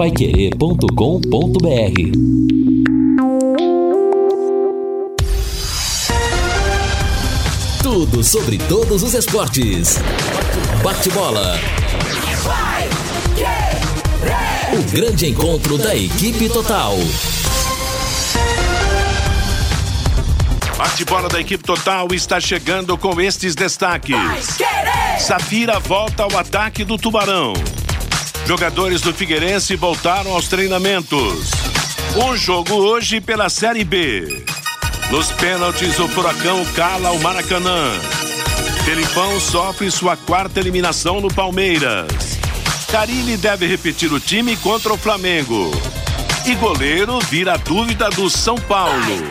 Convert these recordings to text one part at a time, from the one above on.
paiquerê.com.br Tudo sobre todos os esportes. Bate-bola. O grande encontro da equipe total. Bate-bola da equipe total está chegando com estes destaques. Safira volta ao ataque do Tubarão. Jogadores do Figueirense voltaram aos treinamentos. Um jogo hoje pela Série B. Nos pênaltis, o Furacão cala o Maracanã. Felipão sofre sua quarta eliminação no Palmeiras. Carilli deve repetir o time contra o Flamengo. E goleiro vira dúvida do São Paulo.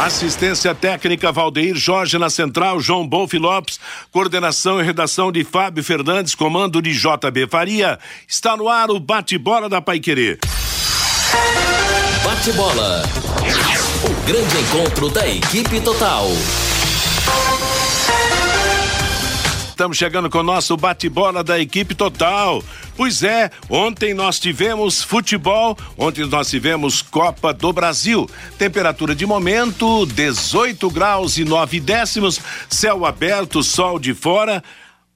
Assistência técnica Valdeir Jorge na central, João Bolf Lopes, coordenação e redação de Fábio Fernandes, comando de JB Faria. Está no ar o bate-bola da Paiquerê. Bate-bola. O grande encontro da equipe total. Estamos chegando com o nosso bate-bola da equipe total. Pois é, ontem nós tivemos futebol, ontem nós tivemos Copa do Brasil. Temperatura de momento 18 graus e 9 décimos, céu aberto, sol de fora.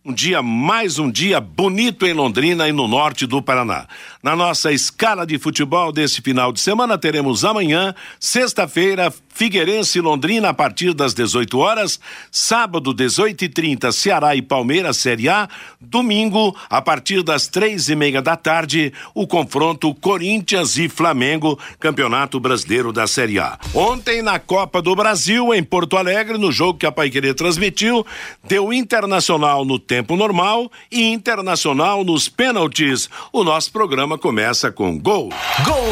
Um dia, mais um dia bonito em Londrina e no norte do Paraná. Na nossa escala de futebol desse final de semana, teremos amanhã, sexta-feira, Figueirense e Londrina a partir das 18 horas, sábado 18 e 30 Ceará e Palmeiras Série A, domingo a partir das três e meia da tarde o confronto Corinthians e Flamengo Campeonato Brasileiro da Série A. Ontem na Copa do Brasil em Porto Alegre no jogo que a Paiquerê transmitiu deu Internacional no tempo normal e Internacional nos pênaltis. O nosso programa começa com gol. Gol!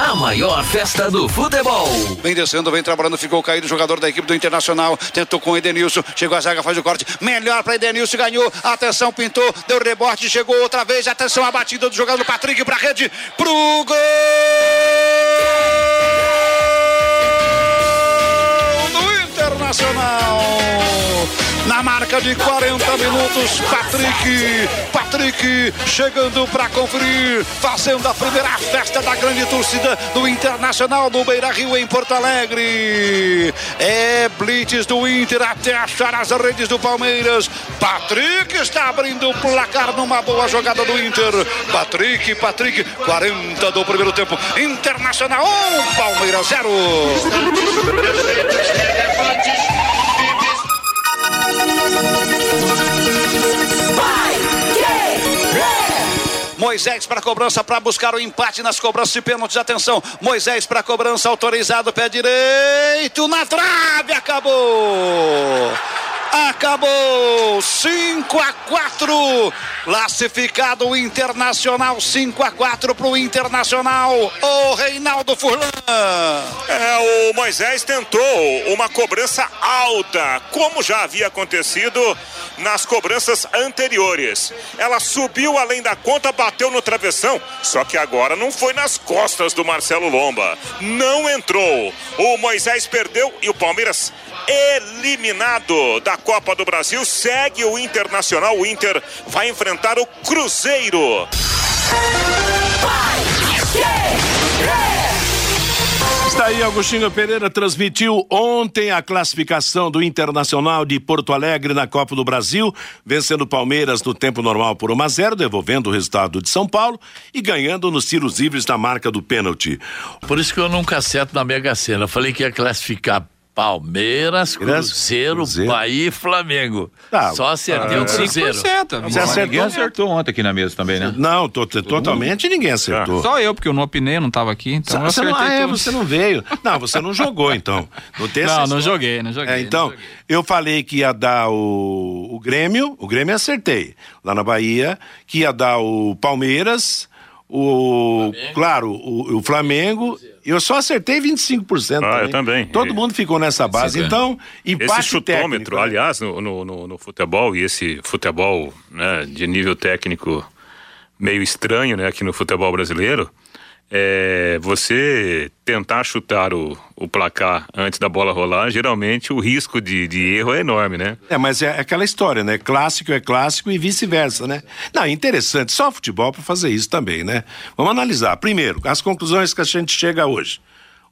A maior festa do futebol. Vem descendo, vem trabalhando, ficou caído o jogador da equipe do Internacional. Tentou com o Edenilson, chegou a zaga, faz o corte. Melhor para Edenilson, ganhou. Atenção, pintou, deu rebote, chegou outra vez. Atenção, a batida do jogador Patrick para rede, pro gol! Do Internacional na marca de 40 minutos, Patrick, Patrick chegando para conferir, fazendo a primeira festa da grande torcida do Internacional do Beira Rio em Porto Alegre. É Blitz do Inter até achar as redes do Palmeiras. Patrick está abrindo o placar numa boa jogada do Inter. Patrick, Patrick, 40 do primeiro tempo. Internacional 1, Palmeiras 0. Moisés para cobrança para buscar o empate nas cobranças de pênaltis. Atenção, Moisés para cobrança autorizado, pé direito na trave, acabou. Acabou 5 a 4. Classificado o Internacional 5 a 4 para o Internacional. O Reinaldo Furlan. É, o Moisés tentou uma cobrança alta, como já havia acontecido nas cobranças anteriores. Ela subiu além da conta, bateu no travessão, só que agora não foi nas costas do Marcelo Lomba. Não entrou. O Moisés perdeu e o Palmeiras eliminado da Copa do Brasil. Segue o Internacional. O Inter vai enfrentar o Cruzeiro. Está aí, Agostinho Pereira transmitiu ontem a classificação do Internacional de Porto Alegre na Copa do Brasil, vencendo o Palmeiras no tempo normal por 1 a 0, devolvendo o resultado de São Paulo e ganhando nos tiros livres na marca do pênalti. Por isso que eu nunca acerto na Mega Sena. Eu falei que ia classificar Palmeiras, Cruzeiro, Cruzeiro. Bahia e Flamengo. Tá, Só acertei o Cruzeiro. 5%. Você acertou? Ninguém acertou ontem aqui na mesa também, né? Não, to- totalmente ninguém acertou. Só eu, porque eu não opinei, eu não tava aqui, então eu Você não, ah, é, você não veio. Não, você não jogou, então. Não, Não, não joguei, não joguei. É, então, não joguei. eu falei que ia dar o, o Grêmio, o Grêmio acertei, lá na Bahia, que ia dar o Palmeiras, o, claro, o, o Flamengo, e eu só acertei 25%. Ah, eu também. Todo E- mundo ficou nessa base, Sim, é. então, empate Esse chutômetro, técnico, né? aliás, no, no, no- no futebol, e esse futebol né, de nível técnico meio estranho né, aqui no futebol brasileiro, é, você tentar chutar o, o placar antes da bola rolar, geralmente o risco de, de erro é enorme, né? É, mas é aquela história, né? Clássico é clássico e vice-versa, né? Não, interessante, só futebol para fazer isso também, né? Vamos analisar. Primeiro, as conclusões que a gente chega hoje.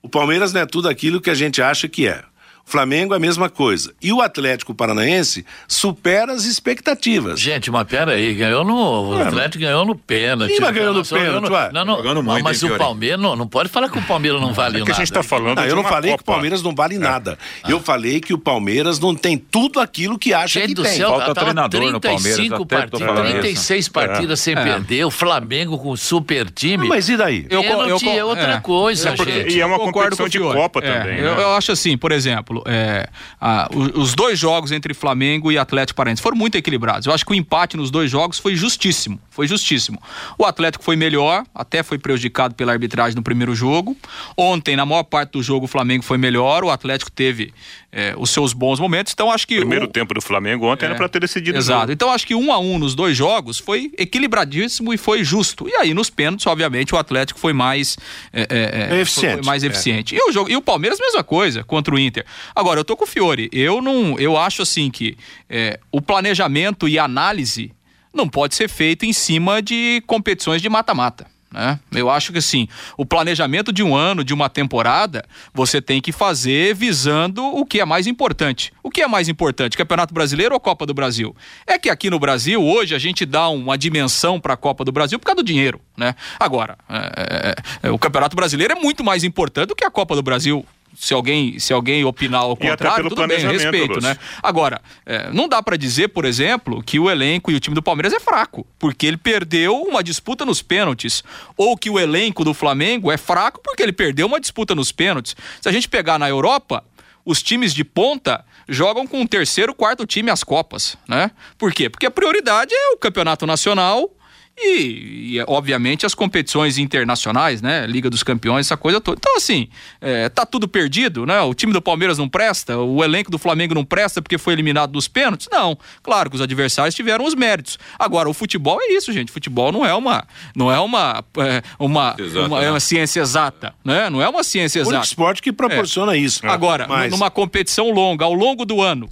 O Palmeiras não é tudo aquilo que a gente acha que é. Flamengo é a mesma coisa. E o Atlético Paranaense supera as expectativas. Gente, mas pera aí, ganhou no. O Atlético ganhou no pênalti. Quem vai ganhou no pênalti, ué? Não, não, Jogando muito, mas o Palmeiras não, não pode falar que o Palmeiras não vale é nada. que a gente tá falando não, de eu não uma falei Copa. que o Palmeiras não vale nada. Eu falei que o Palmeiras não tem tudo aquilo que acha Gente que do tem. céu, Falta treinador no Palmeiras, 35 até tô partidas, falando isso. 36 partidas sem perder, o Flamengo com super time. Mas e daí? Eu co- eu Pênalti co- é outra é. coisa, gente. E é uma competição com o de. Copa É, também. eu, né? eu acho assim, por exemplo, é, a- os dois jogos entre Flamengo e Atlético Paranaense foram muito equilibrados. Eu acho que o empate nos dois jogos foi justíssimo. Foi justíssimo. O Atlético foi melhor, até foi prejudicado pela arbitragem no primeiro jogo. Ontem, na maior parte do jogo, o Flamengo foi melhor. O Atlético teve é, os seus bons momentos. Então, acho que. Primeiro o- tempo do Flamengo ontem era É. para ter decidido o Exato. Então acho que um a um nos dois jogos foi equilibradíssimo e foi justo. E aí nos pênaltis, obviamente, o Atlético foi mais é, é, é, Eficiente. foi mais eficiente. E o jogo e o Palmeiras mesma coisa contra o Inter. Agora eu tô com o Fiore. Eu não, eu acho assim que é, o planejamento e análise não pode ser feito em cima de competições de mata-mata. Né? Eu acho que assim, o planejamento de um ano, de uma temporada, você tem que fazer visando o que é mais importante. O que é mais importante, Campeonato Brasileiro ou Copa do Brasil? É que aqui no Brasil, hoje, a gente dá uma dimensão para a Copa do Brasil por causa do dinheiro. Né? Agora, é, é, é, o Campeonato Brasileiro é muito mais importante do que a Copa do Brasil. Se alguém, se alguém opinar ao contrário, tudo bem, respeito, Lúcio. né? Agora, é, não dá pra dizer, por exemplo, que o elenco e o time do Palmeiras é fraco, porque ele perdeu uma disputa nos pênaltis, ou que o elenco do Flamengo é fraco porque ele perdeu uma disputa nos pênaltis. Se a gente pegar na Europa, os times de ponta jogam com o terceiro, quarto time às copas, né? Por quê? Porque a prioridade é o campeonato nacional e, e, obviamente as competições internacionais, né? Liga dos Campeões, essa coisa toda. Então, assim, é, tá tudo perdido, né? O time do Palmeiras não presta, o elenco do Flamengo não presta porque foi eliminado dos pênaltis? Não. Claro que os adversários tiveram os méritos. Agora, o futebol é isso, gente. Futebol não é uma. Não é uma. É, uma, Exato, uma, é né? uma ciência exata, né? Não é uma ciência O único exata. esporte que proporciona isso. Agora, Mas- numa competição longa, ao longo do ano,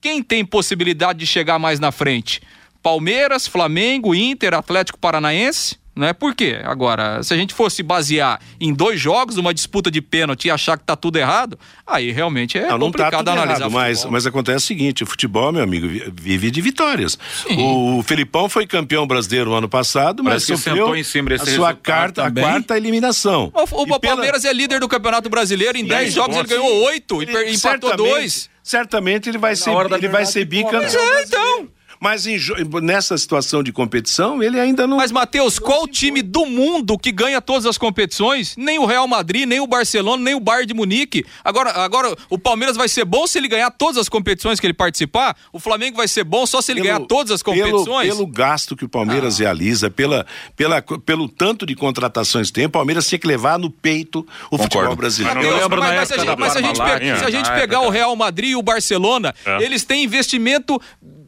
quem tem possibilidade de chegar mais na frente? Palmeiras, Flamengo, Inter, Atlético Paranaense? Né? Por quê? Agora, se a gente fosse basear em dois jogos, uma disputa de pênalti e achar que tá tudo errado, aí realmente é Não, não tá complicado tudo analisar. errado, mas, mas acontece o seguinte, o futebol, meu amigo, vi- vive de vitórias. O Felipão foi campeão brasileiro no ano passado, mas Parece que sofreu sentou em cima desse a sua carta, também. a quarta eliminação. O, o pela- Palmeiras é líder do Campeonato Brasileiro, em 10 jogos ele ganhou 8 e empatou certamente- dois. Certamente ele vai ser, hora da ele vai ser bicampeão. Pois é, então. Mas em nessa situação de competição, ele ainda não. Mas, Matheus, qual time do mundo que ganha todas as competições? Nem o Real Madrid, nem o Barcelona, nem o Bayern de Munique. Agora, agora o Palmeiras vai ser bom se ele ganhar todas as competições que ele participar? O Flamengo vai ser bom só se ele ganhar todas as competições? Ah. Pelo, pelo gasto que o Palmeiras realiza, pela, pela, pelo tanto de contratações que tem, o Palmeiras tinha que levar no peito o futebol brasileiro. Mas Eu lembro mas, na mas se a época gente, mas se a gente se a gente pegar o Real Madrid e o Barcelona, É. eles têm investimento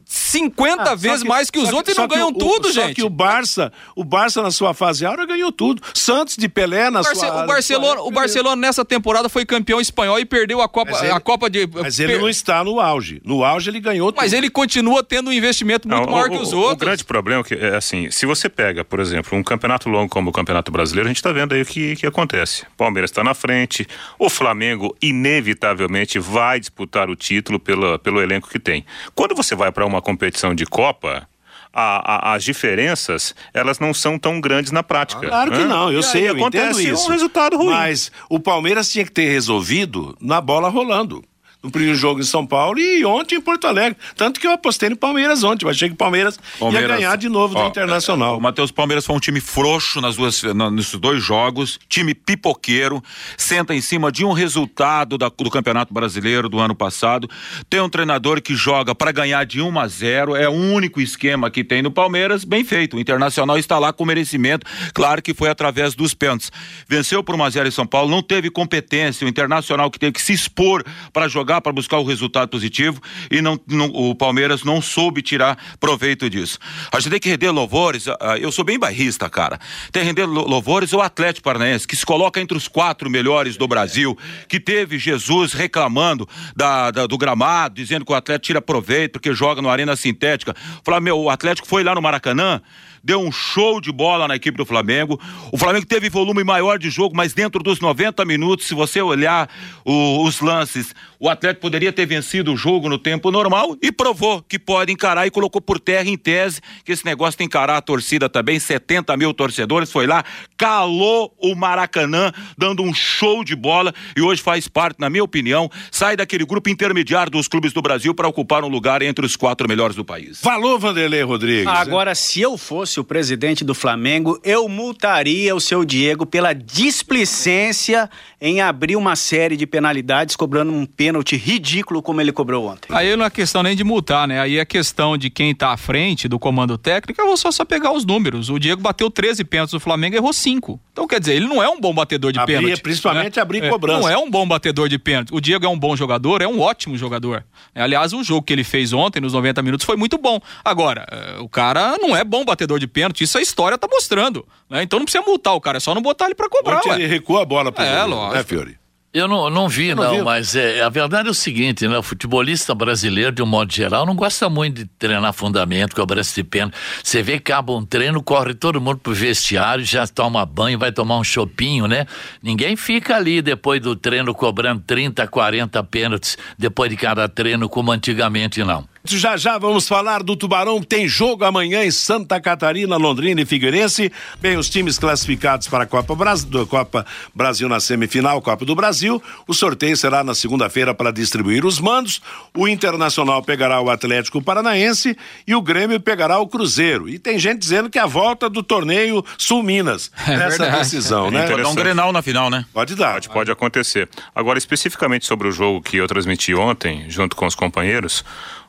50 Ah, só vezes que- mais que os só outros e só não que ganham o- tudo, só gente. que o Barça, o Barça na sua fase áurea ganhou tudo. Santos de Pelé na Barce- sua o Barcelona, sua- o Barcelona nessa temporada foi campeão espanhol e perdeu a Copa, ele- a Copa de Mas ele per- não está no auge. No auge ele ganhou tudo. Mas ele continua tendo um investimento muito Não, maior o, que os o- outros. O grande problema é que, é assim, se você pega, por exemplo, um campeonato longo como o Campeonato Brasileiro, a gente está vendo aí o que, que acontece. Palmeiras está na frente, o Flamengo inevitavelmente vai disputar o título pela, pelo elenco que tem. Quando você vai para uma competição de Copa, a- a- as diferenças elas não são tão grandes na prática. Claro que não, eu E sei, aí eu entendo acontece isso. um resultado ruim. Mas o Palmeiras tinha que ter resolvido na bola rolando. No primeiro jogo em São Paulo e ontem em Porto Alegre. Tanto que eu apostei no Palmeiras ontem. Eu achei que o Palmeiras, Palmeiras, ia ganhar de novo do ó, Internacional. O Matheus Palmeiras foi um time frouxo nas duas, na- nesses dois jogos, time pipoqueiro, senta em cima de um resultado da- do Campeonato Brasileiro do ano passado. Tem um treinador que joga para ganhar de 1 a 0, é o único esquema que tem no Palmeiras, bem feito. O Internacional está lá com merecimento, claro que foi através dos pênaltis. Venceu por 1 a 0 em São Paulo, não teve competência, o Internacional que teve que se expor para jogar jogar para buscar o resultado positivo e não, não, o Palmeiras não soube tirar proveito disso. A gente tem que render louvores, ah, eu sou bem bairrista, cara. Tem que render louvores ao Atlético Paranaense, que se coloca entre os quatro melhores do Brasil, que teve Jesus reclamando da, da, do gramado, dizendo que o Atlético tira proveito porque joga no arena sintética. Falar, meu, o Atlético foi lá no Maracanã, deu um show de bola na equipe do Flamengo. O Flamengo teve volume maior de jogo, mas dentro dos 90 minutos, se você olhar o, os lances, o Atlético poderia ter vencido o jogo no tempo normal e provou que pode encarar e colocou por terra em tese que esse negócio tem que encarar a torcida também. 70 mil torcedores foi lá, calou o Maracanã, dando um show de bola e hoje faz parte, na minha opinião, sai daquele grupo intermediário dos clubes do Brasil para ocupar um lugar entre os quatro melhores do país. Falou, Vanderlei Rodrigues. Agora, se eu fosse fosse o presidente do Flamengo, eu multaria o seu Diego pela displicência em abrir uma série de penalidades, cobrando um pênalti ridículo como ele cobrou ontem. Aí não é questão nem de multar, né? Aí é questão de quem tá à frente do comando técnico, eu vou só, só pegar os números. O Diego bateu 13 pênaltis do Flamengo e errou 5. Então, quer dizer, ele não é um bom batedor de Abria, pênalti. Principalmente né? abrir é, cobrança. Não é um bom batedor de pênalti. O Diego é um bom jogador, é um ótimo jogador. Aliás, o jogo que ele fez ontem, nos 90 minutos, foi muito bom. Agora, eh, o cara não é bom batedor de pênalti, isso a história tá mostrando. Né? Então não precisa multar o cara, é só não botar ele pra cobrar. Ele recua a bola pro É, jogo, lógico. né, Fiori? Eu não, não vi, não não, viu? mas é, a verdade é o seguinte, né? O futebolista brasileiro, de um modo geral, não gosta muito de treinar fundamento, cobrança de pênalti. Você vê que acaba um treino, corre todo mundo pro vestiário, já toma banho, vai tomar um chopinho, né? Ninguém fica ali depois do treino cobrando 30, 40 pênaltis depois de cada treino, como antigamente, não. Já já vamos falar do Tubarão, tem jogo amanhã em Santa Catarina, Londrina e Figueirense. Bem, os times classificados para a Copa Brasil, Copa Brasil na semifinal, Copa do Brasil. O sorteio será na segunda-feira para distribuir os mandos. O Internacional pegará o Atlético Paranaense e o Grêmio pegará o Cruzeiro. E tem gente dizendo que é a volta do torneio Sul Minas nessa verdade. decisão, né? Pode dar um. Grenal na final, né? Pode dar. Pode, pode acontecer. Agora, especificamente sobre o jogo que eu transmiti ontem, junto com os companheiros,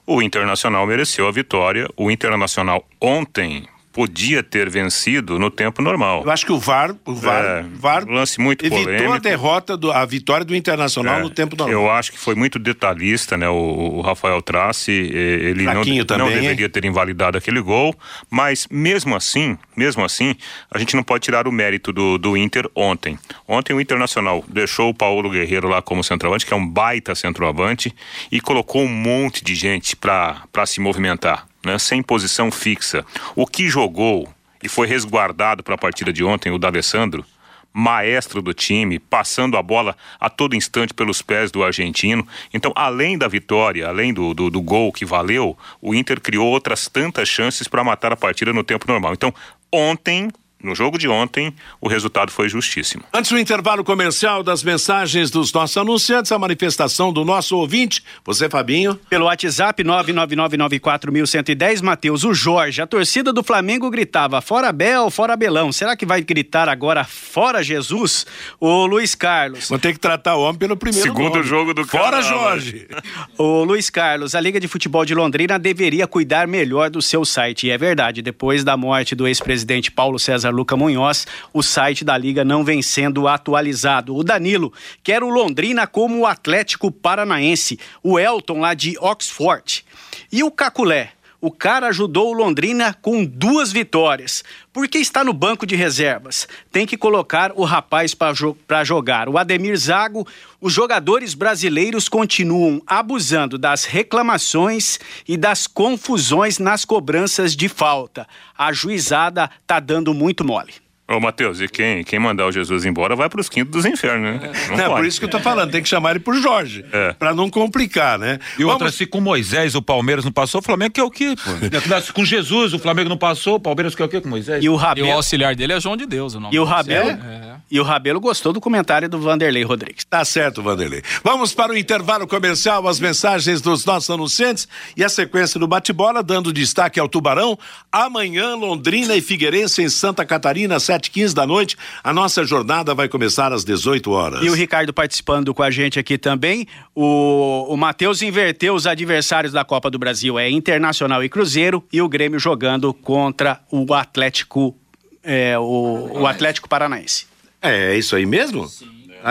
o Internacional mereceu a vitória. O Internacional ontem podia ter vencido no tempo normal. Eu acho que o VAR, o VAR, É, VAR lance muito evitou polêmico. a derrota, do, a vitória do Internacional É, no tempo normal. Eu acho que foi muito detalhista, né? O, o Rafael Trace, ele não, Fraquinho não também, hein? deveria ter invalidado aquele gol, mas mesmo assim, mesmo assim, a gente não pode tirar o mérito do, do Inter ontem. Ontem o Internacional deixou o Paulo Guerreiro lá como centroavante, que é um baita centroavante, e colocou um monte de gente para se movimentar, né? Sem posição fixa. O que jogou e foi resguardado para a partida de ontem, o D'Alessandro, maestro do time, passando a bola a todo instante pelos pés do argentino. Então, além da vitória, além do, do, do gol que valeu, o Inter criou outras tantas chances para matar a partida no tempo normal. Então, ontem, no jogo de ontem, o resultado foi justíssimo. Antes do intervalo comercial das mensagens dos nossos anunciantes, a manifestação do nosso ouvinte, você, Fabinho. Pelo WhatsApp 999941110, Matheus, o Jorge, a torcida do Flamengo gritava fora Bel, fora Belão. Será que vai gritar agora fora Jesus? O Luiz Carlos. Vou ter que tratar o homem pelo primeiro Segundo nome. jogo do Fora canal, Jorge. O Luiz Carlos, a Liga de Futebol de Londrina deveria cuidar melhor do seu site. E é verdade, depois da morte do ex-presidente Paulo César Luca Munhoz, o site da Liga não vem sendo atualizado. O Danilo quer o Londrina como o Atlético Paranaense. O Elton lá de Oxford. E o Caculé? O cara ajudou o Londrina com duas vitórias. Porque está no banco de reservas. Tem que colocar o rapaz para jo jogar. O Ademir Zago, os jogadores brasileiros continuam abusando das reclamações e das confusões nas cobranças de falta. A juizada tá dando muito mole. Ô, Matheus, e quem, quem mandar o Jesus embora vai para os quintos dos infernos, né? Não Não, é por isso que eu tô falando, tem que chamar ele por Jorge, É. pra não complicar, né? E outra, Vamos- se com Moisés o Palmeiras não passou, o Flamengo quer o quê? Pô? Se com Jesus o Flamengo não passou, o Palmeiras quer o quê com Moisés? E o E o Rabelo, auxiliar dele é João de Deus, o nome e o. Rabelo, É. e o Rabelo gostou do comentário do Vanderlei Rodrigues. Tá certo, Vanderlei. Vamos para o intervalo comercial, as mensagens dos nossos anunciantes e a sequência do bate-bola, dando destaque ao Tubarão. Amanhã, Londrina e Figueirense em Santa Catarina, 7h15 da noite. A nossa jornada vai começar às 18 horas. E o Ricardo participando com a gente aqui também. O, o Matheus inverteu os adversários da Copa do Brasil. É Internacional e Cruzeiro e o Grêmio jogando contra o Atlético, é, o, o Atlético Paranaense. É, é isso aí mesmo?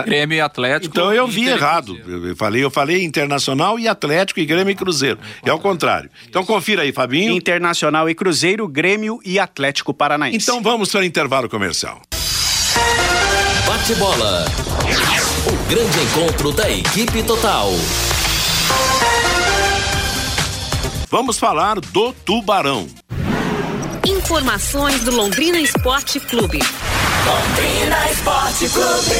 Grêmio e Atlético. Então eu vi errado. Eu falei, eu falei Internacional e Atlético e Grêmio e Cruzeiro. É o contrário. Então confira aí, Fabinho. Internacional e Cruzeiro, Grêmio e Atlético Paranaense. Então vamos para o intervalo comercial. Bate bola. O grande encontro da equipe total. Vamos falar do Tubarão. Informações do Londrina Esporte Clube. Londrina Esporte Clube.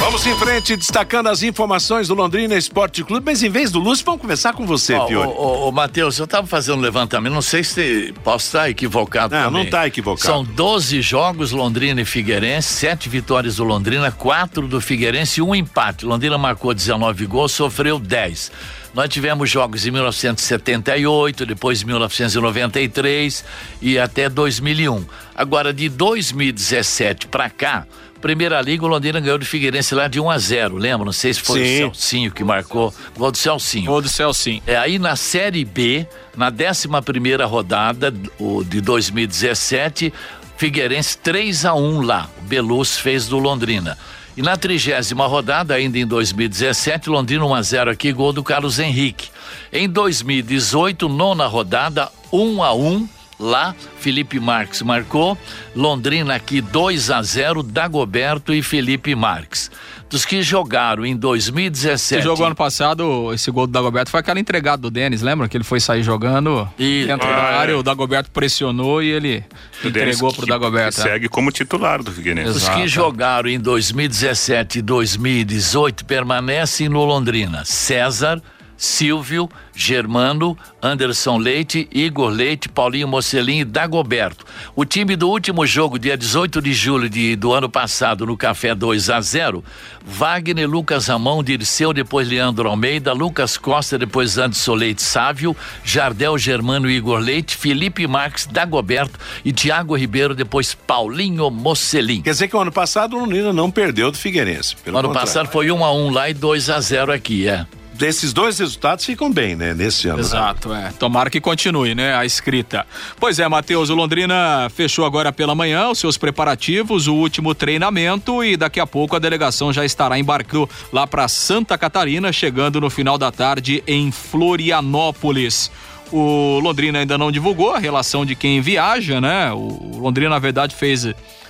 Vamos em frente, destacando as informações do Londrina Esporte Clube, mas em vez do Lúcio, vamos começar com você, Ó, Fiore. Ô, ô, ô, Matheus, eu estava fazendo um levantamento, não sei se posso estar equivocado Não, também. não tá equivocado. São 12 jogos Londrina e Figueirense, sete vitórias do Londrina, quatro do Figueirense e um empate. Londrina marcou 19 gols, sofreu 10. Nós tivemos jogos em 1978, depois 1993 e até 2001. Agora, de 2017 para cá, Primeira Liga, o Londrina ganhou do Figueirense lá de 1 a 0 lembra? Não sei se foi Sim. o Celcinho que marcou. Gol do Celcinho. Gol do Celcinho. É, aí na Série B, na 11 primeira rodada o de 2017, Figueirense 3 a 1 lá. O Belus fez do Londrina. E na trigésima rodada, ainda em 2017, Londrina 1 a 0 aqui, gol do Carlos Henrique. Em 2018, nona rodada, 1 a 1 lá, Felipe Marques marcou. Londrina aqui 2 a 0 Dagoberto e Felipe Marques. Dos que jogaram em 2017. Esse jogo ano passado, esse gol do Dagoberto foi aquela entregada do Denis, lembra? Que ele foi sair jogando E- dentro Ah, da é. área, o Dagoberto pressionou e ele O entregou pro que- Dagoberto. que é. segue como titular do Figueirense. Os Exato. que jogaram em 2017 e 2018 permanecem no Londrina. César, Silvio, Germano, Anderson Leite, Igor Leite, Paulinho Mocelin e Dagoberto. O time do último jogo, dia 18 de julho de, do ano passado, no Café 2 a 0 Wagner, Lucas Ramon, Dirceu, depois Leandro Almeida, Lucas Costa, depois Anderson Leite Sávio, Jardel Germano e Igor Leite, Felipe Marques, Dagoberto e Tiago Ribeiro, depois Paulinho Mocelin. Quer dizer que o ano passado o Londrina não perdeu do Figueirense. Ano contrário. passado foi 1 um a 1 um lá e 2 a 0 aqui, é. Desses dois resultados ficam bem, né? Nesse ano. né? Exato, é. Tomara que continue, né? A escrita. Pois é, Matheus, o Londrina fechou agora pela manhã os seus preparativos, o último treinamento e daqui a pouco a delegação já estará embarcando lá para Santa Catarina, chegando no final da tarde em Florianópolis. O Londrina ainda não divulgou a relação de quem viaja, né? O Londrina, na verdade, fez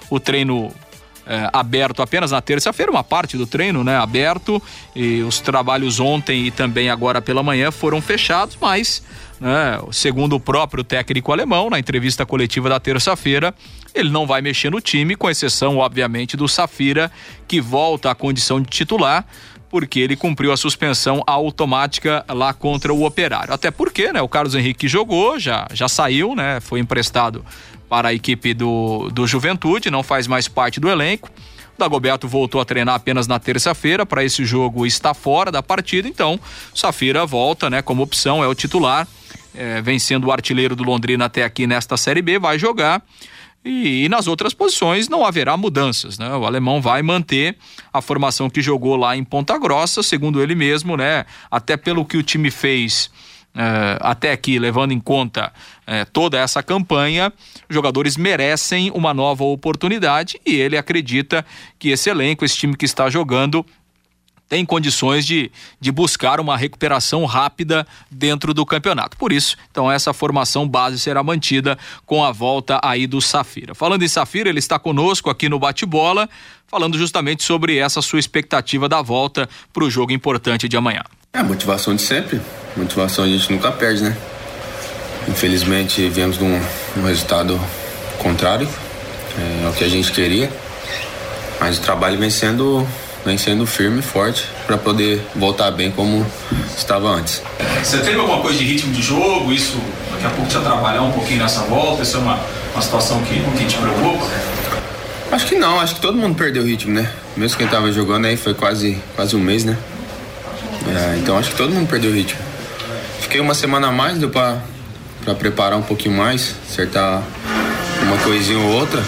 o treino é, aberto apenas na terça-feira, uma parte do treino, né, aberto, e os trabalhos ontem e também agora pela manhã foram fechados, mas, né, segundo o próprio técnico alemão, na entrevista coletiva da terça-feira, ele não vai mexer no time, com exceção, obviamente, do Safira, que volta à condição de titular, porque ele cumpriu a suspensão automática lá contra o Operário. Até porque, né, o Carlos Henrique jogou, já, já saiu, né, foi emprestado para a equipe do, do Juventude, não faz mais parte do elenco. O Dagoberto voltou a treinar apenas na terça-feira, para esse jogo está fora da partida, então Safira volta, né, como opção, é o titular, é, vem sendo o artilheiro do Londrina até aqui nesta Série B, vai jogar. E, e nas outras posições não haverá mudanças, né? O alemão vai manter a formação que jogou lá em Ponta Grossa, segundo ele mesmo, né? Até pelo que o time fez eh, até aqui, levando em conta eh, toda essa campanha, os jogadores merecem uma nova oportunidade e ele acredita que esse elenco, esse time que está jogando, tem condições de, de buscar uma recuperação rápida dentro do campeonato. Por isso, então, essa formação base será mantida com a volta aí do Safira. Falando em Safira, ele está conosco aqui no Bate-Bola, falando justamente sobre essa sua expectativa da volta para o jogo importante de amanhã. É a motivação de sempre. Motivação a gente nunca perde, né? Infelizmente viemos de um, resultado contrário é, ao que a gente queria, mas o trabalho vem sendo, vem sendo firme e forte para poder voltar bem como estava antes. Você teve alguma coisa de ritmo de jogo? Isso daqui a pouco te atrapalhar um pouquinho nessa volta? Isso é uma, uma situação que, que te preocupa? Acho que não, acho que todo mundo perdeu o ritmo, né? Mesmo quem tava jogando aí foi quase, quase um mês, né? É, então acho que todo mundo perdeu o ritmo. Fiquei uma semana a mais, deu pra, pra preparar um pouquinho mais, acertar uma coisinha ou outra.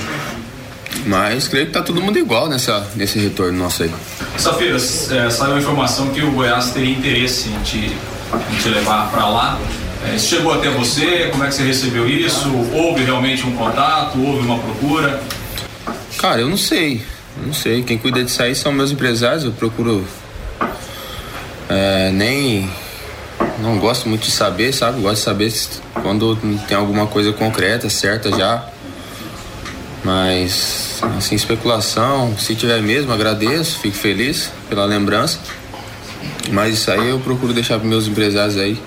Mas creio que tá todo mundo igual nessa, nesse retorno nosso aí. Safira, é, saiu a informação que o Goiás teria interesse em te, em te levar para lá. É, isso chegou até você? Como é que você recebeu isso? Houve realmente um contato? Houve uma procura? Cara, eu não sei. Não sei, quem cuida disso aí são meus empresários, eu procuro é, nem. Não gosto muito de saber, sabe? Gosto de saber quando tem alguma coisa concreta, certa já. Mas, assim, especulação, se tiver mesmo, agradeço, fico feliz pela lembrança. Mas isso aí eu procuro deixar para meus empresários aí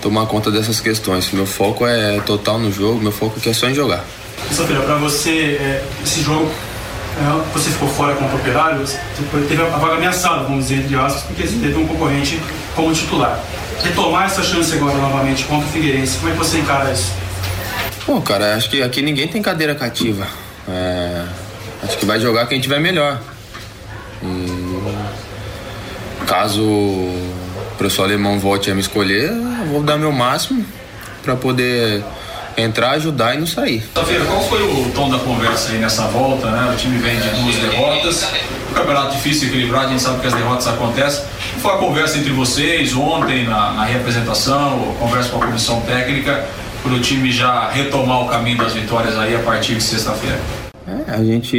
tomar conta dessas questões. Meu foco é total no jogo, meu foco aqui é só em jogar. Sofia, para você, é, esse jogo, você ficou fora contra o Operário, você teve a vaga ameaçada, vamos dizer, entre aspas, porque você teve um concorrente como titular. Retomar essa chance agora novamente contra o Figueirense, como é que você encara isso? Pô, cara, acho que aqui ninguém tem cadeira cativa. É, acho que vai jogar quem tiver melhor. Caso o professor alemão volte a me escolher, eu vou dar meu máximo para poder entrar, ajudar e não sair. Safira, qual foi o tom da conversa aí nessa volta, né? O time vem de duas derrotas, um campeonato difícil equilibrado, a gente sabe que as derrotas acontecem. Foi a conversa entre vocês ontem na, na representação, conversa com a comissão técnica, para o time já retomar o caminho das vitórias aí a partir de sexta-feira? É, a gente,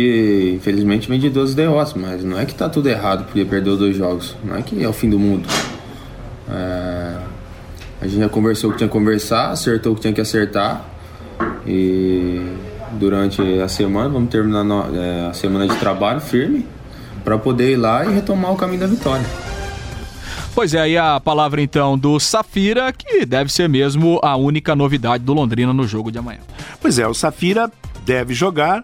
infelizmente, vem de 12 derrotas, mas não é que tá tudo errado porque perdeu dois jogos. Não é que é o fim do mundo. É, a gente já conversou o que tinha que conversar, acertou o que tinha que acertar. E durante a semana, vamos terminar é, a semana de trabalho firme para poder ir lá e retomar o caminho da vitória. Pois é, aí a palavra então do Safira, que deve ser mesmo a única novidade do Londrina no jogo de amanhã. Pois é, o Safira deve jogar,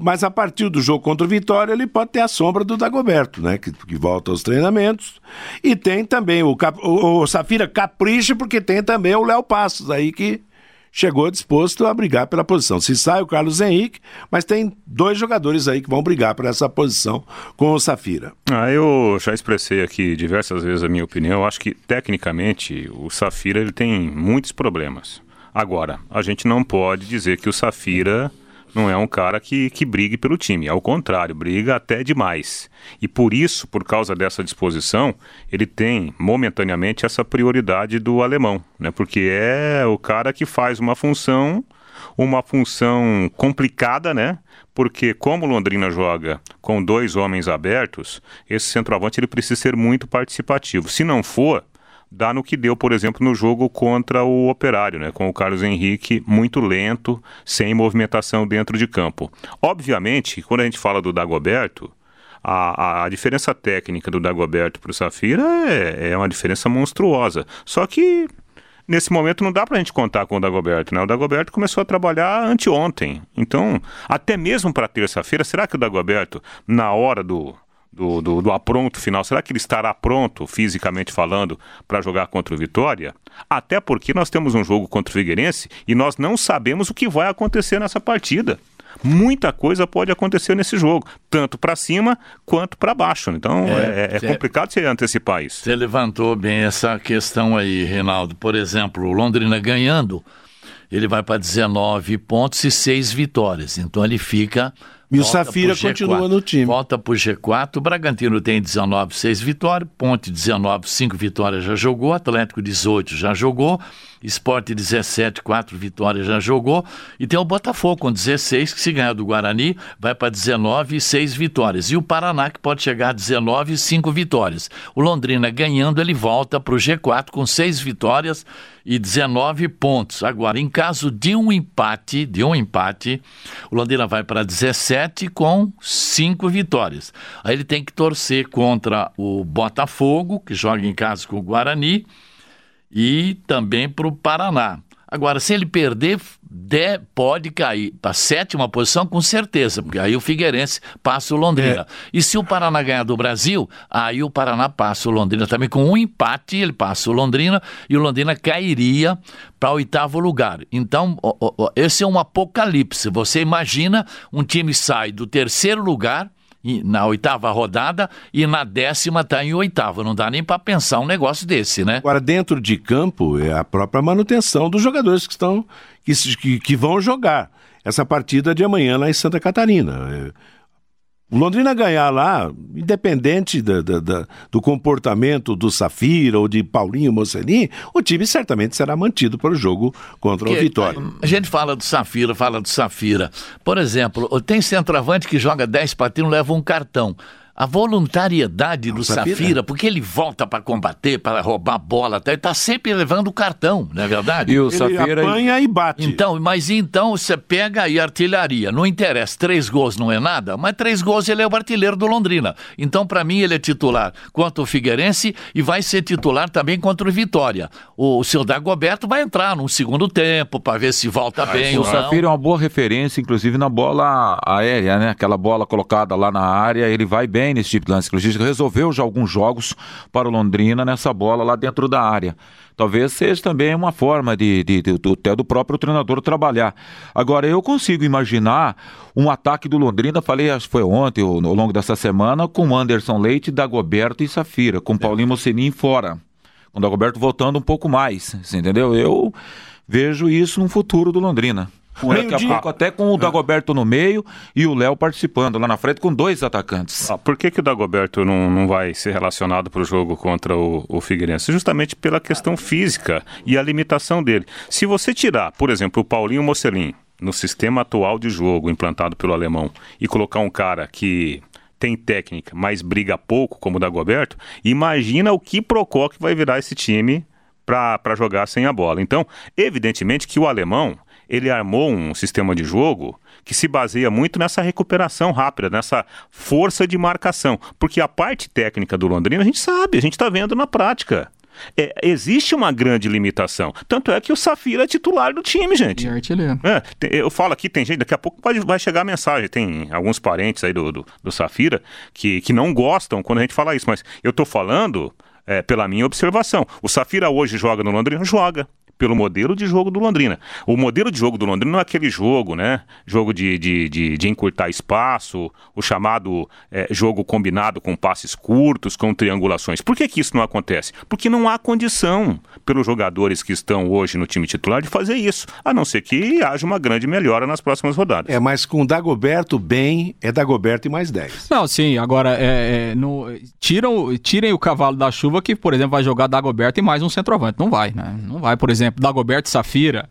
mas a partir do jogo contra o Vitória ele pode ter a sombra do Dagoberto, né? Que, que volta aos treinamentos. E tem também o, o, o Safira capricha, porque tem também o Léo Passos aí que chegou disposto a brigar pela posição. Se sai o Carlos Henrique, mas tem dois jogadores aí que vão brigar por essa posição com o Safira. Ah, eu já expressei aqui diversas vezes a minha opinião. Eu acho que tecnicamente o Safira ele tem muitos problemas. Agora, a gente não pode dizer que o Safira não é um cara que, que brigue pelo time. Ao contrário, briga até demais. E por isso, por causa dessa disposição, ele tem momentaneamente essa prioridade do alemão, né? Porque é o cara que faz uma função, uma função complicada, né? Porque como Londrina joga com dois homens abertos, esse centroavante ele precisa ser muito participativo. Se não for, dá no que deu, por exemplo, no jogo contra o Operário, né, com o Carlos Henrique muito lento, sem movimentação dentro de campo. Obviamente, quando a gente fala do Dagoberto, a, a diferença técnica do Dagoberto para o Safira é, é uma diferença monstruosa. Só que nesse momento não dá para a gente contar com o Dagoberto, né? O Dagoberto começou a trabalhar anteontem. Então, até mesmo para terça-feira, será que o Dagoberto, na hora do, do, do, do apronto final, será que ele estará pronto, fisicamente falando, para jogar contra o Vitória? Até porque nós temos um jogo contra o Figueirense e nós não sabemos o que vai acontecer nessa partida. Muita coisa pode acontecer nesse jogo, tanto para cima quanto para baixo. Então é, é, é complicado você antecipar isso. Você levantou bem essa questão aí, Reinaldo. Por exemplo, o Londrina ganhando, ele vai para 19 pontos e 6 vitórias. Então ele fica e o Safira continua no time. Volta para o G4. O Bragantino tem 19, 6 vitórias. Ponte 19, 5 vitórias já jogou. Atlético 18 já jogou. Esporte 17, 4 vitórias já jogou. E tem o Botafogo com 16, que se ganhar do Guarani, vai para 19 e 6 vitórias. E o Paraná, que pode chegar a 19 e 5 vitórias. O Londrina ganhando, ele volta para o G4 com 6 vitórias e 19 pontos. Agora, em caso de um empate, de um empate, o Londrina vai para 17 com 5 vitórias. Aí ele tem que torcer contra o Botafogo, que joga em casa com o Guarani e também para o Paraná. Agora, se ele perder, de, pode cair para a sétima posição com certeza, porque aí o Figueirense passa o Londrina. É. E se o Paraná ganhar do Brasil, aí o Paraná passa o Londrina também. Com um empate, ele passa o Londrina e o Londrina cairia para o oitavo lugar. Então, ó, ó, esse é um apocalipse. Você imagina um time sai do terceiro lugar na oitava rodada e na décima está em oitavo. Não dá nem para pensar um negócio desse, né? Agora, dentro de campo, é a própria manutenção dos jogadores que estão que, que vão jogar essa partida de amanhã lá em Santa Catarina. É, O Londrina ganhar lá, independente da, da, da, do comportamento do Safira ou de Paulinho Mocelin, o time certamente será mantido para o jogo contra o Vitória. A gente fala do Safira, fala do Safira. Por exemplo, tem centroavante que joga 10 partidas e leva um cartão. A voluntariedade do Safira? Safira, porque ele volta para combater, para roubar a bola, tá, ele tá sempre levando o cartão, não é verdade? E o Ele Safira. apanha e bate. Então, mas então você pega aí artilharia. Não interessa, três gols não é nada, mas três gols ele é o artilheiro do Londrina. Então, para mim, ele é titular contra o Figueirense e vai ser titular também contra o Vitória. O, seu Dagoberto vai entrar num segundo tempo para ver se volta bem O ou não. Safira é uma boa referência, inclusive na bola aérea, né? Aquela bola colocada lá na área, ele vai bem nesse tipo de lance. Inclusive, resolveu já alguns jogos para o Londrina nessa bola lá dentro da área. Talvez seja também uma forma de, de, de- do, até do próprio treinador trabalhar. Agora, eu consigo imaginar um ataque do Londrina, falei, acho que foi ontem, ou ao longo dessa semana, com Anderson Leite, Dagoberto e Safira, com Paulinho Mocenin fora. Com o Dagoberto voltando um pouco mais, você entendeu? Eu vejo isso no futuro do Londrina. Daqui a pouco até com o Dagoberto no meio e o Léo participando lá na frente com dois atacantes. Ah, por que, que o Dagoberto não, não vai ser relacionado para o jogo contra o, o Figueirense? Justamente pela questão física e a limitação dele. Se você tirar, por exemplo, o Paulinho Mocelin no sistema atual de jogo implantado pelo alemão e colocar um cara que tem técnica, mas briga pouco, como o Dagoberto, imagina o que procó que vai virar esse time para jogar sem a bola. Então, evidentemente que o alemão ele armou um sistema de jogo que se baseia muito nessa recuperação rápida, nessa força de marcação. Porque a parte técnica do Londrina a gente sabe, a gente está vendo na prática. É, existe uma grande limitação. Tanto é que o Safira é titular do time, gente. E artilheiro. É, eu falo aqui, tem gente, daqui a pouco pode, vai chegar a mensagem. Tem alguns parentes aí do, do, do Safira que, que não gostam quando a gente fala isso, mas eu tô falando é, pela minha observação. O Safira hoje joga no Londrina? Joga. Pelo modelo de jogo do Londrina. O modelo de jogo do Londrina não é aquele jogo, né? Jogo de, de, de, de encurtar espaço, o chamado é, jogo combinado com passes curtos, com triangulações. Por que, que isso não acontece? Porque não há condição pelos jogadores que estão hoje no time titular de fazer isso, a não ser que haja uma grande melhora nas próximas rodadas. É, mas com o Dagoberto bem, é Dagoberto e mais 10. Não, sim, agora é, é, no- tiram, tirem o cavalo da chuva que, por exemplo, vai jogar Dagoberto e mais um centroavante. Não vai, né? Não vai, por exemplo, Dagoberto e Safira,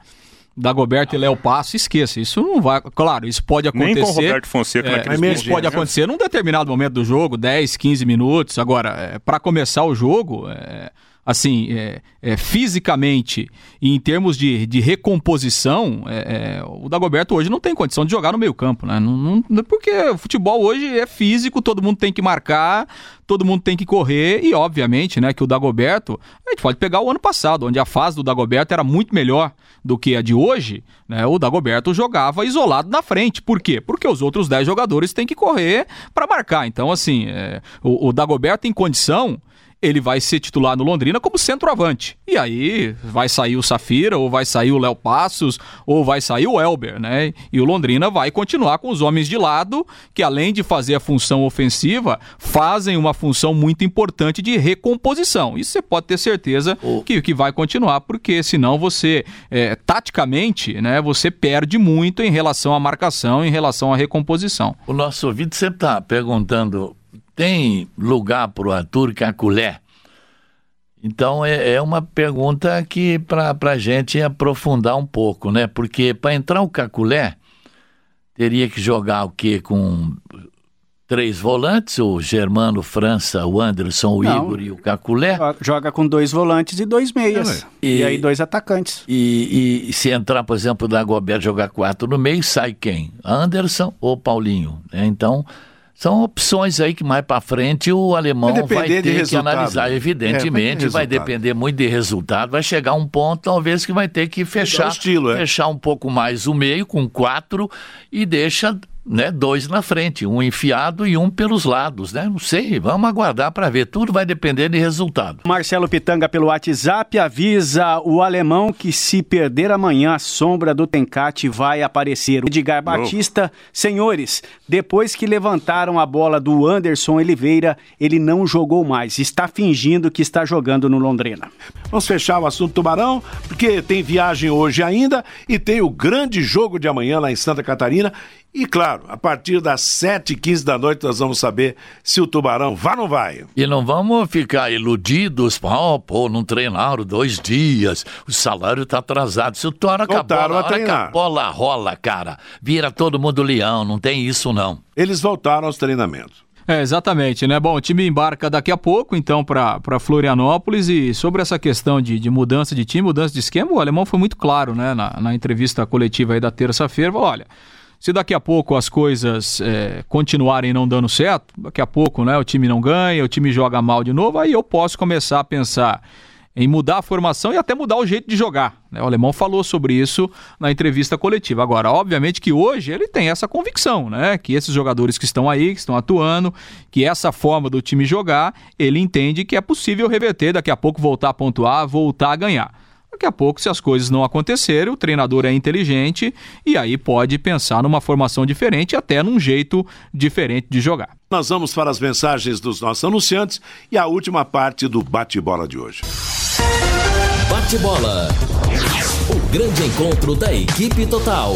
Dagoberto e Léo Passo, esqueça. Isso não vai. Claro, isso pode Nem acontecer. com o Roberto Fonseca É, naqueles isso pode acontecer num determinado momento do jogo, 10, 15 minutos. Agora, é, para começar o jogo, é, assim, é, é, fisicamente e em termos de, de recomposição, é, é, o Dagoberto hoje não tem condição de jogar no meio campo, né? Não, não- porque o futebol hoje é físico, todo mundo tem que marcar, todo mundo tem que correr e, obviamente, né, que o Dagoberto, a gente pode pegar o ano passado, onde a fase do Dagoberto era muito melhor do que a de hoje, né? O Dagoberto jogava isolado na frente. Por quê? Porque os outros 10 jogadores têm que correr para marcar. Então, assim, é, o, o Dagoberto em condição ele vai ser titular no Londrina como centroavante. E aí vai sair o Safira, ou vai sair o Léo Passos, ou vai sair o Elber, né? E o Londrina vai continuar com os homens de lado, que além de fazer a função ofensiva, fazem uma função muito importante de recomposição. Isso você pode ter certeza que, que vai continuar, porque senão você, é, taticamente, né, você perde muito em relação à marcação, em relação à recomposição. O nosso ouvinte sempre está perguntando: tem lugar para o Arthur Caculé? Então é, é uma pergunta que para a gente aprofundar um pouco, né? Porque para entrar o Caculé, teria que jogar o quê? Com três volantes, o Germano, França, o Anderson, o Não. Igor e o Caculé. Joga com dois volantes e dois meias. E- E, aí dois atacantes. E, e se entrar, por exemplo, o Dagoberto jogar quatro no meio, sai quem? Anderson ou Paulinho? né? Então, são opções aí que mais para frente o alemão Vai vai, ter que resultado. analisar. É, Evidentemente, vai ter vai, resultado. depender muito de resultado. Vai chegar um ponto, talvez, que vai ter que fechar, estilo, é. fechar um pouco mais o meio com quatro e deixa né, dois na frente, um enfiado e um pelos lados, né? Não sei, vamos aguardar para ver. Tudo vai depender de resultado. Marcelo Pitanga pelo WhatsApp avisa o alemão que se perder amanhã a sombra do Tencate vai aparecer. O Edgar Batista, senhores, depois que levantaram a bola do Anderson Oliveira, ele não jogou mais. Está fingindo que está jogando no Londrina. Vamos fechar o assunto Tubarão, porque tem viagem hoje ainda e tem o grande jogo de amanhã lá em Santa Catarina. E claro, a partir das 7h15 da noite nós vamos saber se o Tubarão vai ou não vai. E não vamos ficar iludidos, oh, pô, não treinaram dois dias, o salário tá atrasado. Se o hora que a bola, a a bola rola, cara, vira todo mundo leão, não tem isso não. Eles voltaram aos treinamentos. É, exatamente, né? Bom, o time embarca daqui a pouco, então, para Florianópolis e sobre essa questão de, de mudança de time, mudança de esquema, o alemão foi muito claro, né? Na, na entrevista coletiva aí da terça-feira, olha, se daqui a pouco as coisas é, continuarem não dando certo, daqui a pouco, né, o time não ganha, o time joga mal de novo, aí eu posso começar a pensar em mudar a formação e até mudar o jeito de jogar. né? O alemão falou sobre isso na entrevista coletiva. Agora, obviamente que hoje ele tem essa convicção, né? Que esses jogadores que estão aí, que estão atuando, que essa forma do time jogar, ele entende que é possível reverter, daqui a pouco voltar a pontuar, voltar a ganhar. Daqui a pouco, se as coisas não acontecerem, o treinador é inteligente e aí pode pensar numa formação diferente, até num jeito diferente de jogar. Nós vamos para as mensagens dos nossos anunciantes e a última parte do bate-bola de hoje. Bate-bola. O grande encontro da equipe total.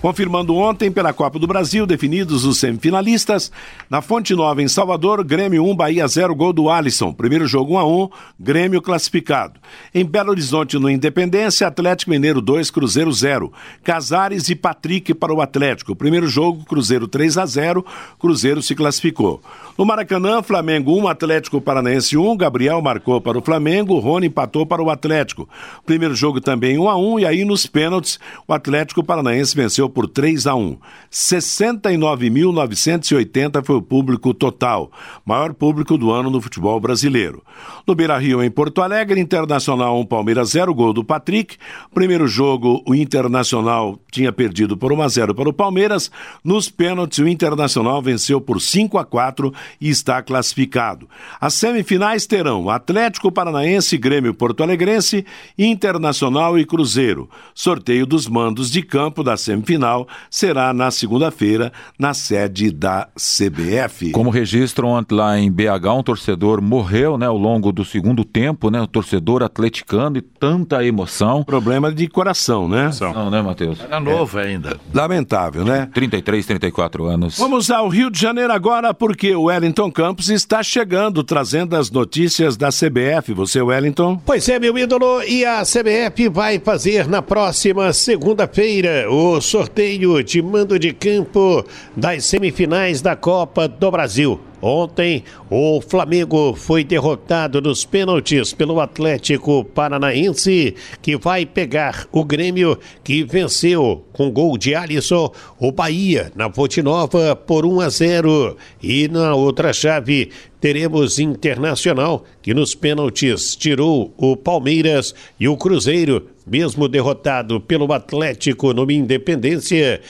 Confirmando ontem pela Copa do Brasil, definidos os semifinalistas. Na Fonte Nova, em Salvador, Grêmio 1, Bahia 0, gol do Alisson. Primeiro jogo 1 a 1, Grêmio classificado. Em Belo Horizonte, no Independência, Atlético Mineiro 2, Cruzeiro 0. Casares e Patrick para o Atlético. Primeiro jogo, Cruzeiro 3 a 0, Cruzeiro se classificou. No Maracanã, Flamengo 1, Atlético Paranaense 1, Gabriel marcou para o Flamengo, Rony empatou para o Atlético. Primeiro jogo também 1 a 1 e aí nos pênaltis o Atlético Paranaense venceu por 3 a 1. 69.980 foi o público total, maior público do ano no futebol brasileiro. No Beira-Rio em Porto Alegre, Internacional 1 Palmeiras 0, gol do Patrick. Primeiro jogo o Internacional tinha perdido por 1 a 0 para o Palmeiras. Nos pênaltis o Internacional venceu por 5 a 4 e está classificado. As semifinais terão Atlético Paranaense, Grêmio Porto Alegrense, Internacional e Cruzeiro. Sorteio dos mandos de campo da semifinal será na segunda-feira, na sede da CBF. Como registram ontem lá em BH, um torcedor morreu, né, ao longo do segundo tempo, né, o torcedor atleticano e tanta emoção. Problema de coração, né? Não, né, Matheus? Era novo ainda. Lamentável, né? 33, 34 anos. Vamos ao Rio de Janeiro agora, porque o Wellington Campos está chegando, trazendo as notícias da CBF. Você, Wellington? Pois é, meu ídolo, e a CBF vai fazer na próxima segunda-feira o sorteio de mando de campo das semifinais da Copa do Brasil. Ontem, o Flamengo foi derrotado nos pênaltis pelo Atlético Paranaense, que vai pegar o Grêmio, que venceu com gol de Alisson o Bahia na Fonte Nova por 1 a 0. E na outra chave, teremos Internacional, que nos pênaltis tirou o Palmeiras e o Cruzeiro, mesmo derrotado pelo Atlético no Independência,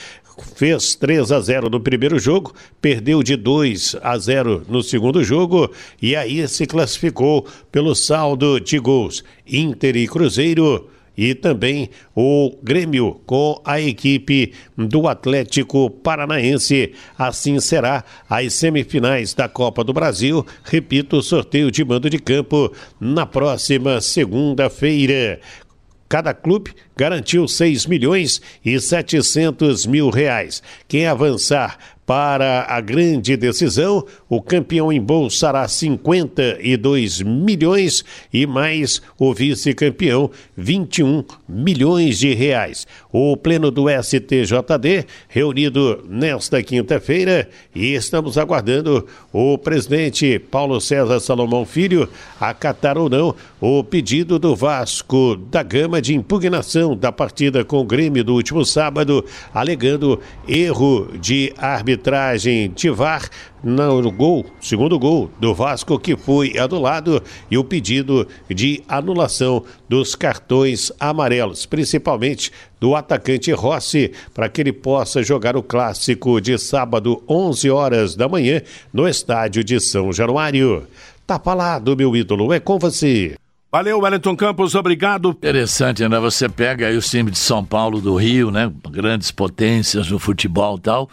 fez 3 a 0 no primeiro jogo, perdeu de 2 a 0 no segundo jogo e aí se classificou pelo saldo de gols Inter e Cruzeiro e também o Grêmio com a equipe do Atlético Paranaense. Assim será as semifinais da Copa do Brasil. Repito, sorteio de mando de campo na próxima segunda-feira. Cada clube garantiu 6 milhões e 700 mil reais. Quem avançar para a grande decisão, o campeão embolsará 52 milhões e mais o vice-campeão 21 milhões de reais. O pleno do STJD reunido nesta quinta-feira e estamos aguardando o presidente Paulo César Salomão Filho acatar ou não o pedido do Vasco da Gama de impugnação da partida com o Grêmio do último sábado, alegando erro de arbitragem de VAR no gol, segundo gol do Vasco que foi anulado e o pedido de anulação dos cartões amarelos, principalmente do atacante Rossi, para que ele possa jogar o clássico de sábado, 11 horas da manhã, no estádio de São Januário. Tá falado, meu ídolo, é com você. Valeu, Wellington Campos, obrigado. Interessante, né? Você pega aí o time de São Paulo, do Rio, né? Grandes potências no futebol e tal.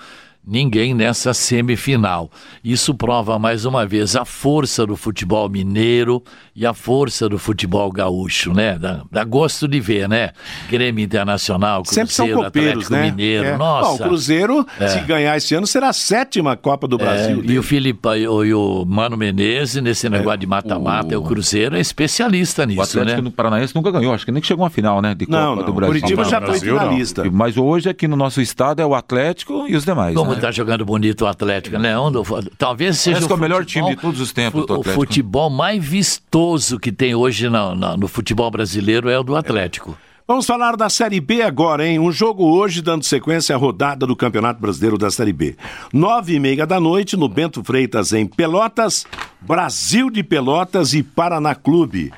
Ninguém nessa semifinal. Isso prova mais uma vez a força do futebol mineiro e a força do futebol gaúcho, né? Dá, dá gosto de ver, né? Grêmio Internacional, Sempre são Cruzeiro, copeiros, Atlético né? Mineiro, É. nossa. Ó, o Cruzeiro, É. se ganhar esse ano, será a sétima Copa do Brasil. É, e o Filipe e o, o Mano Menezes, nesse negócio de mata-mata, o... Cruzeiro é especialista O nisso, Atlético né? no Paranaense nunca ganhou, acho que nem chegou a final, né? De Copa Não, não, do Brasil. Curitiba já foi não. finalista. Mas hoje aqui no nosso estado é o Atlético e os demais. Como né? Tá jogando bonito o Atlético, né? Onde- Talvez seja Parece que é o melhor futebol- time de todos os tempos O futebol mais vistoso que tem hoje na- na- no futebol brasileiro é o do Atlético. Vamos falar da Série B agora, hein? Um jogo hoje dando sequência à rodada do Campeonato Brasileiro da Série B. Nove e meia da noite no Bento Freitas, em Pelotas, Brasil de Pelotas e Paraná Clube.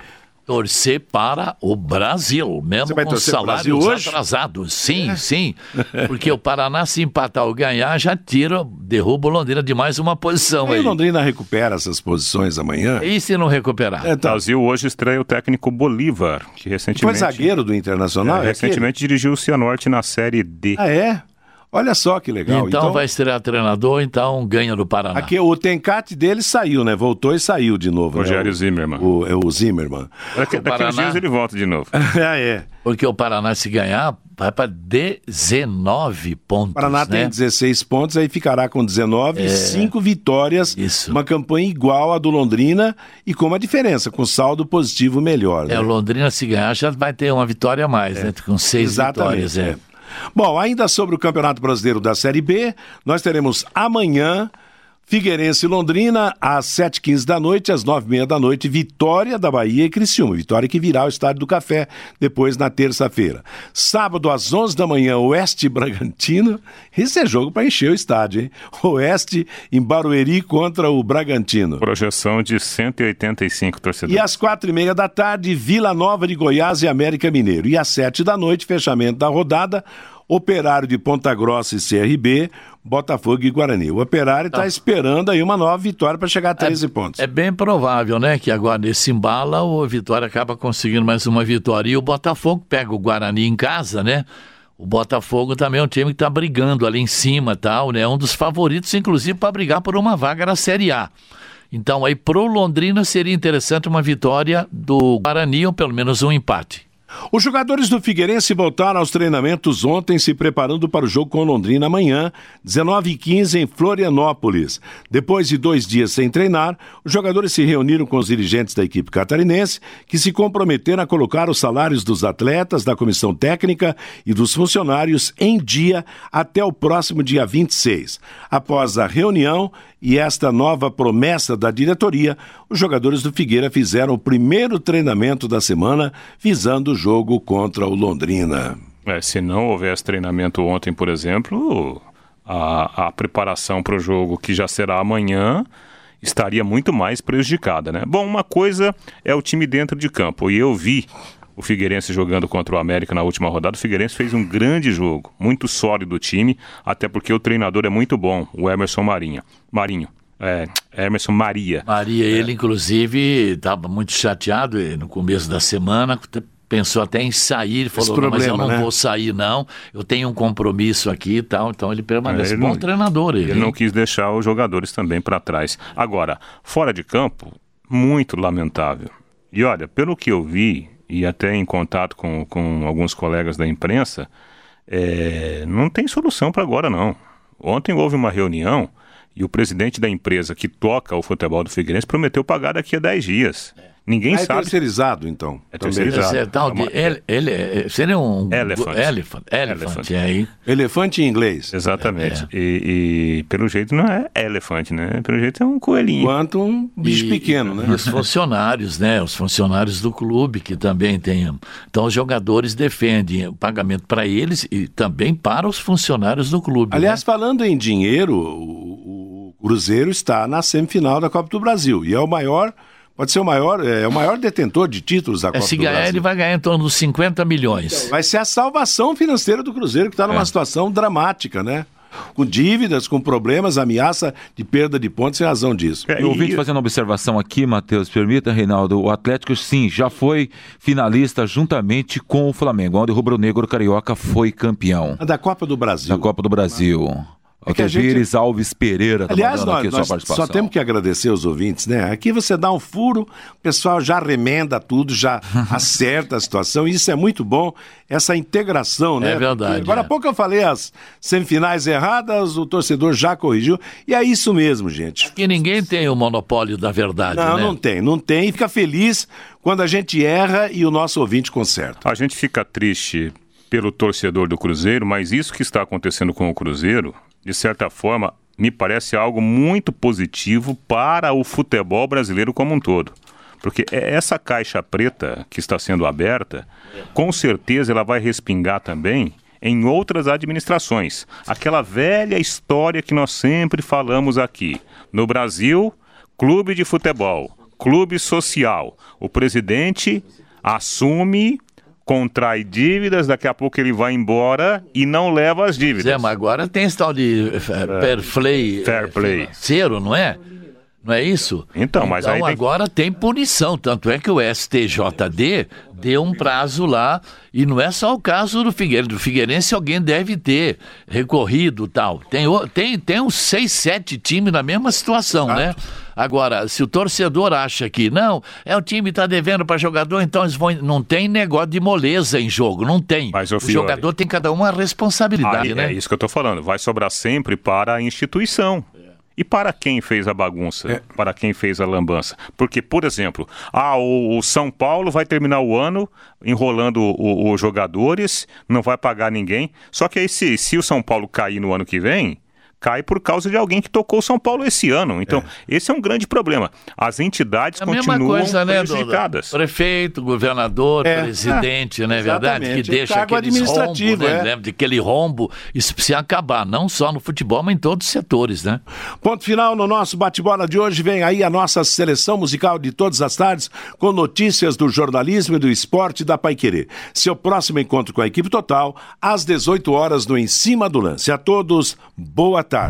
Torcer para o Brasil, mesmo com salários Brasil hoje? É. atrasados. Sim, sim. Porque o Paraná, se empatar ou ganhar, já tira, derruba o Londrina de mais uma posição Aí aí. o Londrina recupera essas posições amanhã. E se não recuperar? É, O tá. Brasil hoje estreia o técnico Bolívar, que Foi recentemente, zagueiro do Internacional? é, é recentemente dirigiu o Cianorte na Série D. aquele? Ah, é? Olha só que legal. então, vai estrear treinador, então ganha do Paraná. Aqui o tencate dele saiu, né? Voltou e saiu de novo. Rogério né? Zimmermann. O, é o Zimmermann. Daqui, daqui uns Paraná- dias ele volta de novo. Ah, é. Porque o Paraná, se ganhar, vai para 19 pontos. O Paraná né? tem 16 pontos, aí ficará com 19 e 5 vitórias. Isso. Uma campanha igual à do Londrina e com uma diferença, com saldo positivo melhor. né? É, o Londrina, se ganhar, já vai ter uma vitória a mais, né? Com seis Exatamente. vitórias. É. é. Bom, ainda sobre o Campeonato Brasileiro da Série B, nós teremos amanhã Figueirense e Londrina, às 7h15 da noite, às 9h30 da noite, Vitória da Bahia e Criciúma. Vitória que virá ao Estádio do Café depois na terça-feira. Sábado, às 11 da manhã, Oeste e Bragantino. Esse é jogo para encher o estádio, hein? Oeste em Barueri contra o Bragantino. Projeção de 185 torcedores. E às quatro e meia da tarde, Vila Nova de Goiás e América Mineiro. E às sete da noite, fechamento da rodada, Operário de Ponta Grossa e CRB, Botafogo e Guarani. O Operário está esperando aí uma nova vitória para chegar a 13 pontos. É bem provável, né? Que agora nesse embala o Vitória acaba conseguindo mais uma vitória. E o Botafogo pega o Guarani em casa, né? O Botafogo também é um time que está brigando ali em cima tal, né? Um dos favoritos, inclusive, para brigar por uma vaga na Série A. Então, aí, pro Londrina seria interessante uma vitória do Guarani ou pelo menos um empate. Os jogadores do Figueirense voltaram aos treinamentos ontem, se preparando para o jogo com Londrina amanhã, 19h15 em Florianópolis. Depois de dois dias sem treinar, os jogadores se reuniram com os dirigentes da equipe catarinense, que se comprometeram a colocar os salários dos atletas, da comissão técnica e dos funcionários em dia até o próximo dia 26. Após a reunião e esta nova promessa da diretoria, os jogadores do Figueira fizeram o primeiro treinamento da semana, visando o jogo contra o Londrina. É, se não houvesse treinamento ontem, por exemplo, a, a preparação para o jogo que já será amanhã estaria muito mais prejudicada, né? Bom, uma coisa é o time dentro de campo. E eu vi o Figueirense jogando contra o América na última rodada. O Figueirense fez um grande jogo, muito sólido o time, até porque o treinador é muito bom, o Emerson Marinha. Marinho. É, Emerson Maria. Maria, ele inclusive estava muito chateado eh, no começo da semana, pensou até em sair, falou, "Não, mas eu problema, não né? vou sair não, eu tenho um compromisso aqui e tal, então ele permanece. É, ele Bom não- treinador ele. Ele não quis deixar os jogadores também para trás. Agora, fora de campo, muito lamentável. E olha, pelo que eu vi, e até em contato com, com alguns colegas da imprensa, é, não tem solução para agora não. Ontem houve uma reunião e o presidente da empresa que toca o futebol do Figueirense prometeu pagar daqui a 10 dias. Ninguém Ah, é sabe. terceirizado, então. É terceirizado. É tal de- ele, ele é- seria um Elephant. elephant, é aí. Elefante em inglês. Exatamente. E, e pelo jeito não é elefante, né? Pelo jeito é um coelhinho. Quanto um bicho E- pequeno, E né? os funcionários, né? Os funcionários do clube que também têm. Então os jogadores defendem o pagamento para eles e também para os funcionários do clube. Aliás, né? falando em dinheiro, o, o Cruzeiro está na semifinal da Copa do Brasil e é o maior, pode ser o maior, é, o maior detentor de títulos da É, Copa se do ganhar, Brasil. ele vai ganhar em torno dos 50 milhões. Vai ser a salvação financeira do Cruzeiro, que está numa É. situação dramática, né? Com dívidas, com problemas, ameaça de perda de pontos em razão disso. E o ouvinte fazendo uma observação aqui, Matheus, permita, Reinaldo, o Atlético sim, já foi finalista juntamente com o Flamengo, onde o Rubro Negro Carioca foi campeão da Copa do Brasil. da Copa do Brasil. É que a gente- Alves Pereira tá Aliás, nós, aqui a sua nós participação. só temos que agradecer os ouvintes, né? Aqui você dá um furo, o pessoal já remenda tudo, já acerta a situação, e isso é muito bom, essa integração, né? É verdade, Porque agora há pouco eu falei as semifinais erradas, o torcedor já corrigiu, e é isso mesmo, gente. Que ninguém tem o monopólio da verdade, Não, né? não tem, não tem, e fica feliz quando a gente erra e o nosso ouvinte conserta. A gente fica triste pelo torcedor do Cruzeiro, mas isso que está acontecendo com o Cruzeiro, de certa forma, me parece algo muito positivo para o futebol brasileiro como um todo. Porque é essa caixa preta que está sendo aberta, com certeza ela vai respingar também em outras administrações. Aquela velha história que nós sempre falamos aqui. No Brasil, clube de futebol, clube social. O presidente assume, contrai dívidas, daqui a pouco ele vai embora e não leva as dívidas. Zé, mas agora tem esse tal de eh, fair play, Fair eh, play. financeiro, não é? Não é isso? Então, mas aí tem- agora tem punição, tanto é que o STJD deu um prazo lá, e não é só o caso do Figueirense, do Figueirense alguém deve ter recorrido tal. Tem, tem, tem uns seis, sete times na mesma situação, né? Agora, se o torcedor acha que não, é o time está devendo para jogador, então eles vão. Não tem negócio de moleza em jogo, não tem. Mas, o jogador tem cada uma responsabilidade, Aí, né? É isso que eu estou falando. Vai sobrar sempre para a instituição. E para quem fez a bagunça? Para quem fez a lambança? Porque, por exemplo, ah, o, o São Paulo vai terminar o ano enrolando os jogadores, não vai pagar ninguém. Só que aí, se, se o São Paulo cair no ano que vem, cai por causa de alguém que tocou São Paulo esse ano. Então, esse é um grande problema. As entidades É a mesma continuam coisa, né, prejudicadas. Prefeito, governador, É, presidente, é, não é verdade? Que deixa rombos, administrativo, né? é. Lembra de aquele rombo. Isso precisa acabar, não só no futebol, mas em todos os setores, né? Ponto final no nosso bate-bola de hoje. Vem aí a nossa seleção musical de todas as tardes, com notícias do jornalismo e do esporte da Paiquerê. Seu próximo encontro com a equipe total, às 18 horas no Em Cima do Lance. A todos, boa tarde.